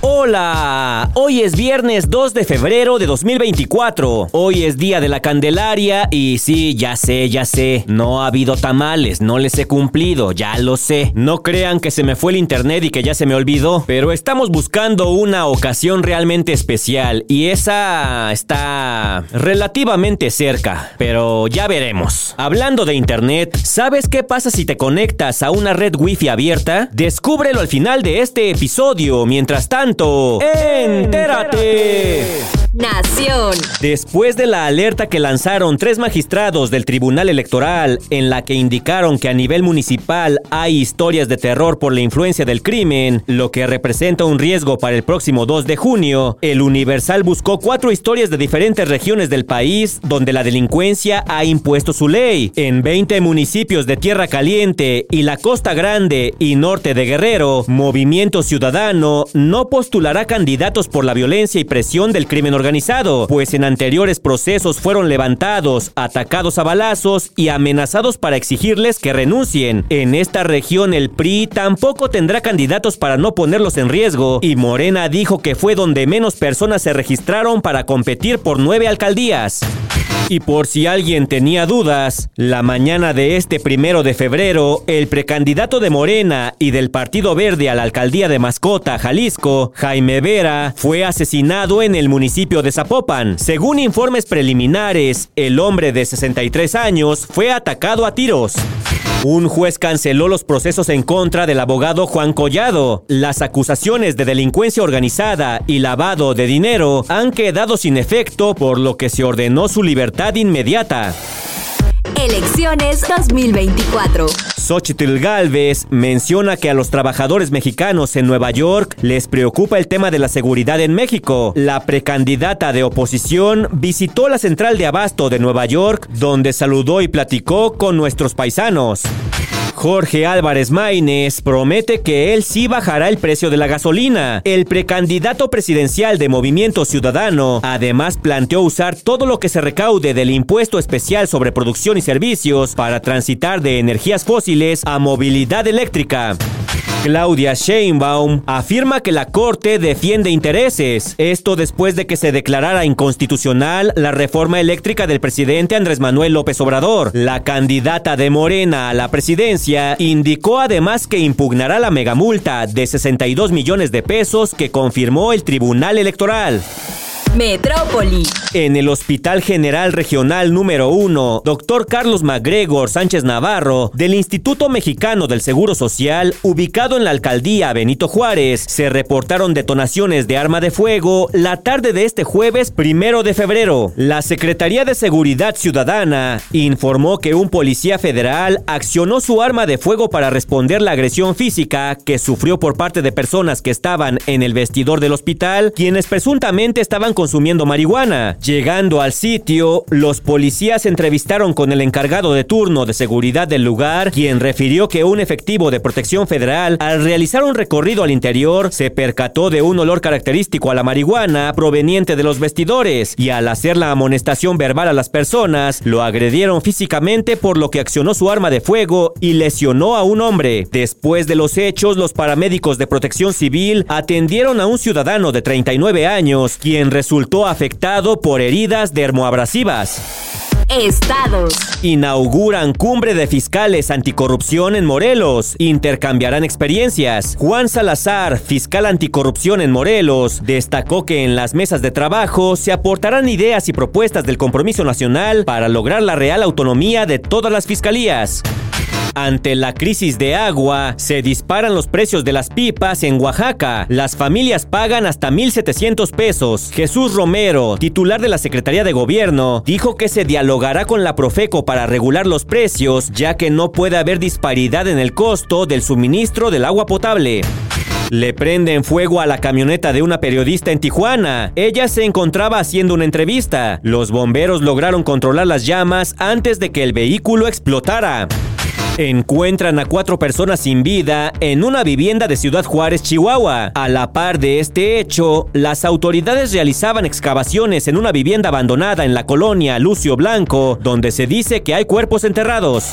Hola, hoy es viernes 2 de febrero de 2024. Hoy es día de la Candelaria y sí, ya sé, ya sé, no ha habido tamales, no les he cumplido, ya lo sé. No crean que se me fue el internet y que ya se me olvidó, pero estamos buscando una ocasión realmente especial y esa está relativamente cerca, pero ya veremos. Hablando de internet, ¿sabes qué pasa si te conectas a una red wifi abierta? Descúbrelo al final de este episodio. Mientras tanto, ¡Entérate! Nación. Después de la alerta que lanzaron tres magistrados del Tribunal Electoral en la que indicaron que a nivel municipal hay historias de terror por la influencia del crimen, lo que representa un riesgo para el próximo 2 de junio, el Universal buscó cuatro historias de diferentes regiones del país donde la delincuencia ha impuesto su ley. En 20 municipios de Tierra Caliente y la Costa Grande y Norte de Guerrero, Movimiento Ciudadano no postulará candidatos por la violencia y presión del crimen organizado, pues en anteriores procesos fueron levantados, atacados a balazos y amenazados para exigirles que renuncien. En esta región el PRI tampoco tendrá candidatos para no ponerlos en riesgo y Morena dijo que fue donde menos personas se registraron para competir por nueve alcaldías. Y por si alguien tenía dudas, la mañana de este primero de febrero, el precandidato de Morena y del Partido Verde a la alcaldía de Mascota, Jalisco, Jaime Vera, fue asesinado en el municipio de Zapopan. Según informes preliminares, el hombre de 63 años fue atacado a tiros. Un juez canceló los procesos en contra del abogado Juan Collado. Las acusaciones de delincuencia organizada y lavado de dinero han quedado sin efecto, por lo que se ordenó su libertad inmediata. Elecciones 2024. Xochitl Galvez menciona que a los trabajadores mexicanos en Nueva York les preocupa el tema de la seguridad en México. La precandidata de oposición visitó la central de abasto de Nueva York, donde saludó y platicó con nuestros paisanos. Jorge Álvarez Maínez promete que él sí bajará el precio de la gasolina. El precandidato presidencial de Movimiento Ciudadano además planteó usar todo lo que se recaude del impuesto especial sobre producción y servicios para transitar de energías fósiles a movilidad eléctrica. Claudia Sheinbaum afirma que la Corte defiende intereses. Esto después de que se declarara inconstitucional la reforma eléctrica del presidente Andrés Manuel López Obrador. La candidata de Morena a la presidencia indicó además que impugnará la megamulta de 62 millones de pesos que confirmó el Tribunal Electoral. Metrópoli. En el Hospital General Regional número 1, doctor Carlos MacGregor Sánchez Navarro, del Instituto Mexicano del Seguro Social, ubicado en la alcaldía Benito Juárez, se reportaron detonaciones de arma de fuego la tarde de este jueves primero de febrero. La Secretaría de Seguridad Ciudadana informó que un policía federal accionó su arma de fuego para responder la agresión física que sufrió por parte de personas que estaban en el vestidor del hospital, quienes presuntamente estaban consumiendo marihuana. Llegando al sitio, los policías entrevistaron con el encargado de turno de seguridad del lugar, quien refirió que un efectivo de protección federal, al realizar un recorrido al interior, se percató de un olor característico a la marihuana proveniente de los vestidores y al hacer la amonestación verbal a las personas, lo agredieron físicamente por lo que accionó su arma de fuego y lesionó a un hombre. Después de los hechos, los paramédicos de protección civil atendieron a un ciudadano de 39 años, quien resultó afectado por heridas dermoabrasivas. Estados. Inauguran cumbre de fiscales anticorrupción en Morelos. Intercambiarán experiencias. Juan Salazar, fiscal anticorrupción en Morelos, destacó que en las mesas de trabajo se aportarán ideas y propuestas del compromiso nacional para lograr la real autonomía de todas las fiscalías. Ante la crisis de agua, se disparan los precios de las pipas en Oaxaca. Las familias pagan hasta 1.700 pesos. Jesús Romero, titular de la Secretaría de Gobierno, dijo que se dialogará con la Profeco para regular los precios, ya que no puede haber disparidad en el costo del suministro del agua potable. Le prenden fuego a la camioneta de una periodista en Tijuana. Ella se encontraba haciendo una entrevista. Los bomberos lograron controlar las llamas antes de que el vehículo explotara. Encuentran a cuatro personas sin vida en una vivienda de Ciudad Juárez, Chihuahua. A la par de este hecho, las autoridades realizaban excavaciones en una vivienda abandonada en la colonia Lucio Blanco, donde se dice que hay cuerpos enterrados.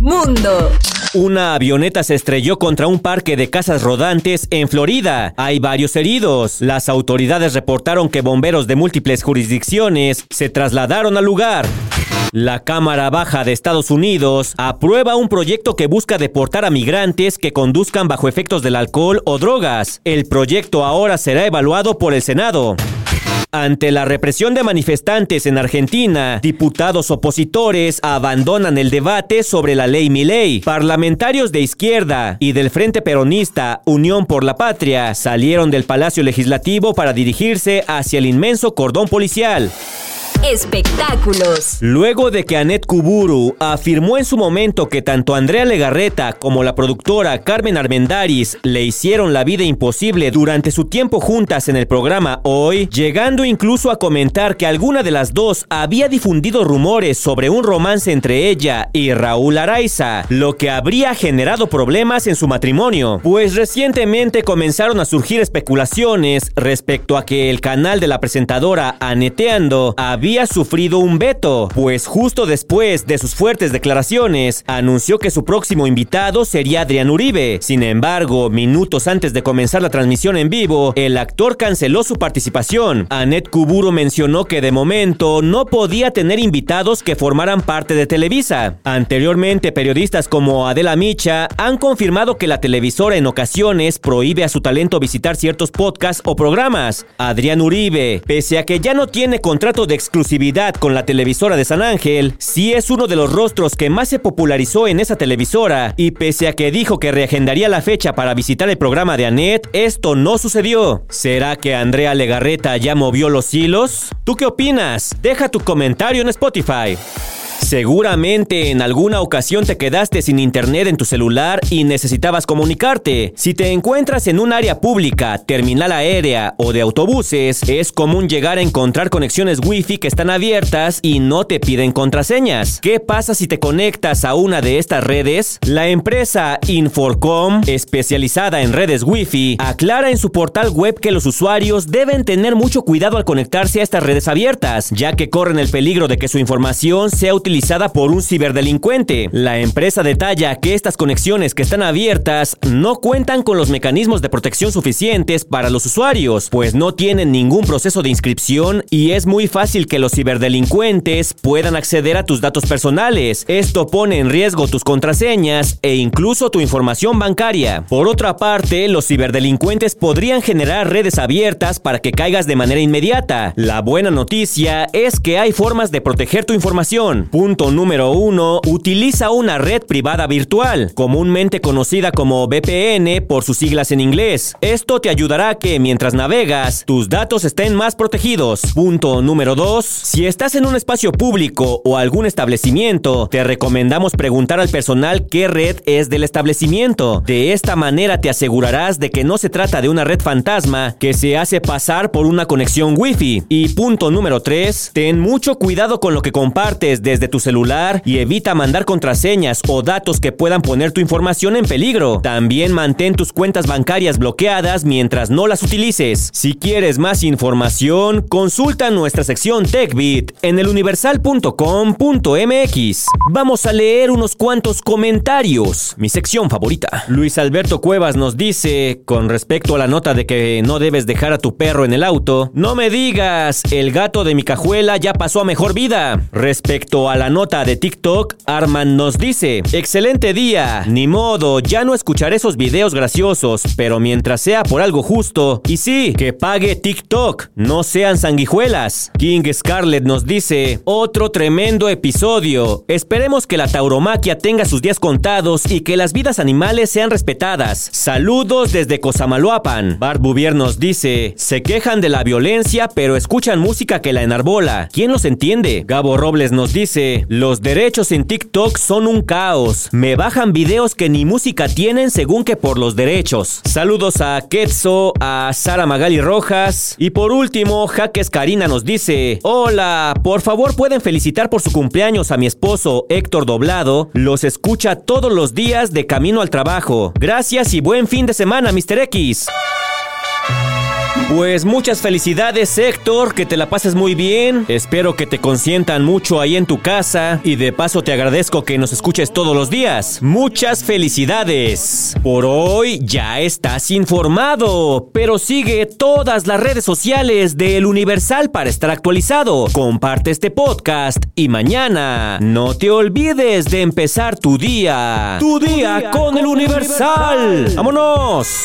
Mundo. Una avioneta se estrelló contra un parque de casas rodantes en Florida. Hay varios heridos. Las autoridades reportaron que bomberos de múltiples jurisdicciones se trasladaron al lugar. La Cámara Baja de Estados Unidos aprueba un proyecto que busca deportar a migrantes que conduzcan bajo efectos del alcohol o drogas. El proyecto ahora será evaluado por el Senado. Ante la represión de manifestantes en Argentina, diputados opositores abandonan el debate sobre la ley Milei. Parlamentarios de izquierda y del Frente Peronista Unión por la Patria salieron del Palacio Legislativo para dirigirse hacia el inmenso cordón policial. Espectáculos. Luego de que Annette Kuburu afirmó en su momento que tanto Andrea Legarreta como la productora Carmen Armendaris le hicieron la vida imposible durante su tiempo juntas en el programa Hoy, llegando incluso a comentar que alguna de las dos había difundido rumores sobre un romance entre ella y Raúl Araiza, lo que habría generado problemas en su matrimonio, pues recientemente comenzaron a surgir especulaciones respecto a que el canal de la presentadora Aneteando había sufrido un veto, pues justo después de sus fuertes declaraciones, anunció que su próximo invitado sería Adrián Uribe. Sin embargo, minutos antes de comenzar la transmisión en vivo, el actor canceló su participación. Annette Kuburo mencionó que de momento no podía tener invitados que formaran parte de Televisa. Anteriormente, periodistas como Adela Micha han confirmado que la televisora en ocasiones prohíbe a su talento visitar ciertos podcasts o programas. Adrián Uribe, pese a que ya no tiene contrato de exclusividad, con la televisora de San Ángel, sí es uno de los rostros que más se popularizó en esa televisora, y pese a que dijo que reagendaría la fecha para visitar el programa de Annette, esto no sucedió. ¿Será que Andrea Legarreta ya movió los hilos? ¿Tú qué opinas? Deja tu comentario en Spotify. Seguramente en alguna ocasión te quedaste sin internet en tu celular y necesitabas comunicarte. Si te encuentras en un área pública, terminal aérea o de autobuses, es común llegar a encontrar conexiones wifi que están abiertas y no te piden contraseñas. ¿Qué pasa si te conectas a una de estas redes? La empresa Inforcom, especializada en redes wifi, aclara en su portal web que los usuarios deben tener mucho cuidado al conectarse a estas redes abiertas, ya que corren el peligro de que su información sea utilizada por un ciberdelincuente. La empresa detalla que estas conexiones que están abiertas no cuentan con los mecanismos de protección suficientes para los usuarios, pues no tienen ningún proceso de inscripción y es muy fácil que los ciberdelincuentes puedan acceder a tus datos personales. Esto pone en riesgo tus contraseñas e incluso tu información bancaria. Por otra parte, los ciberdelincuentes podrían generar redes abiertas para que caigas de manera inmediata. La buena noticia es que hay formas de proteger tu información. Punto número 1. Utiliza una red privada virtual, comúnmente conocida como VPN por sus siglas en inglés. Esto te ayudará a que mientras navegas, tus datos estén más protegidos. Punto número 2. Si estás en un espacio público o algún establecimiento, te recomendamos preguntar al personal qué red es del establecimiento. De esta manera te asegurarás de que no se trata de una red fantasma que se hace pasar por una conexión Wi-Fi. Y punto número 3. Ten mucho cuidado con lo que compartes desde tu celular y evita mandar contraseñas o datos que puedan poner tu información en peligro. También mantén tus cuentas bancarias bloqueadas mientras no las utilices. Si quieres más información, consulta nuestra sección TechBit en eluniversal.com.mx. Vamos a leer unos cuantos comentarios. Mi sección favorita. Luis Alberto Cuevas nos dice, con respecto a la nota de que no debes dejar a tu perro en el auto, no me digas, el gato de mi cajuela ya pasó a mejor vida. Respecto a la nota de TikTok, Arman nos dice, excelente día, ni modo, ya no escucharé esos videos graciosos, pero mientras sea por algo justo, y sí, que pague TikTok, no sean sanguijuelas. King Scarlett nos dice, otro tremendo episodio, esperemos que la tauromaquia tenga sus días contados y que las vidas animales sean respetadas. Saludos desde Cosamaloapan. Bart Bouvier nos dice, se quejan de la violencia, pero escuchan música que la enarbola. ¿Quién los entiende? Gabo Robles nos dice, los derechos en TikTok son un caos. Me bajan videos que ni música tienen según que por los derechos. Saludos a Ketso, a Sara Magali Rojas. Y por último, Jaques Karina nos dice, hola, por favor pueden felicitar por su cumpleaños a mi esposo Héctor Doblado. Los escucha todos los días de camino al trabajo. Gracias y buen fin de semana, Mr. X. Pues muchas felicidades Héctor, que te la pases muy bien. Espero que te consientan mucho ahí en tu casa y de paso te agradezco que nos escuches todos los días. Muchas felicidades. Por hoy ya estás informado, pero sigue todas las redes sociales de El Universal para estar actualizado. Comparte este podcast y mañana no te olvides de empezar tu día. Tu día, con, El Universal. ¡Vámonos!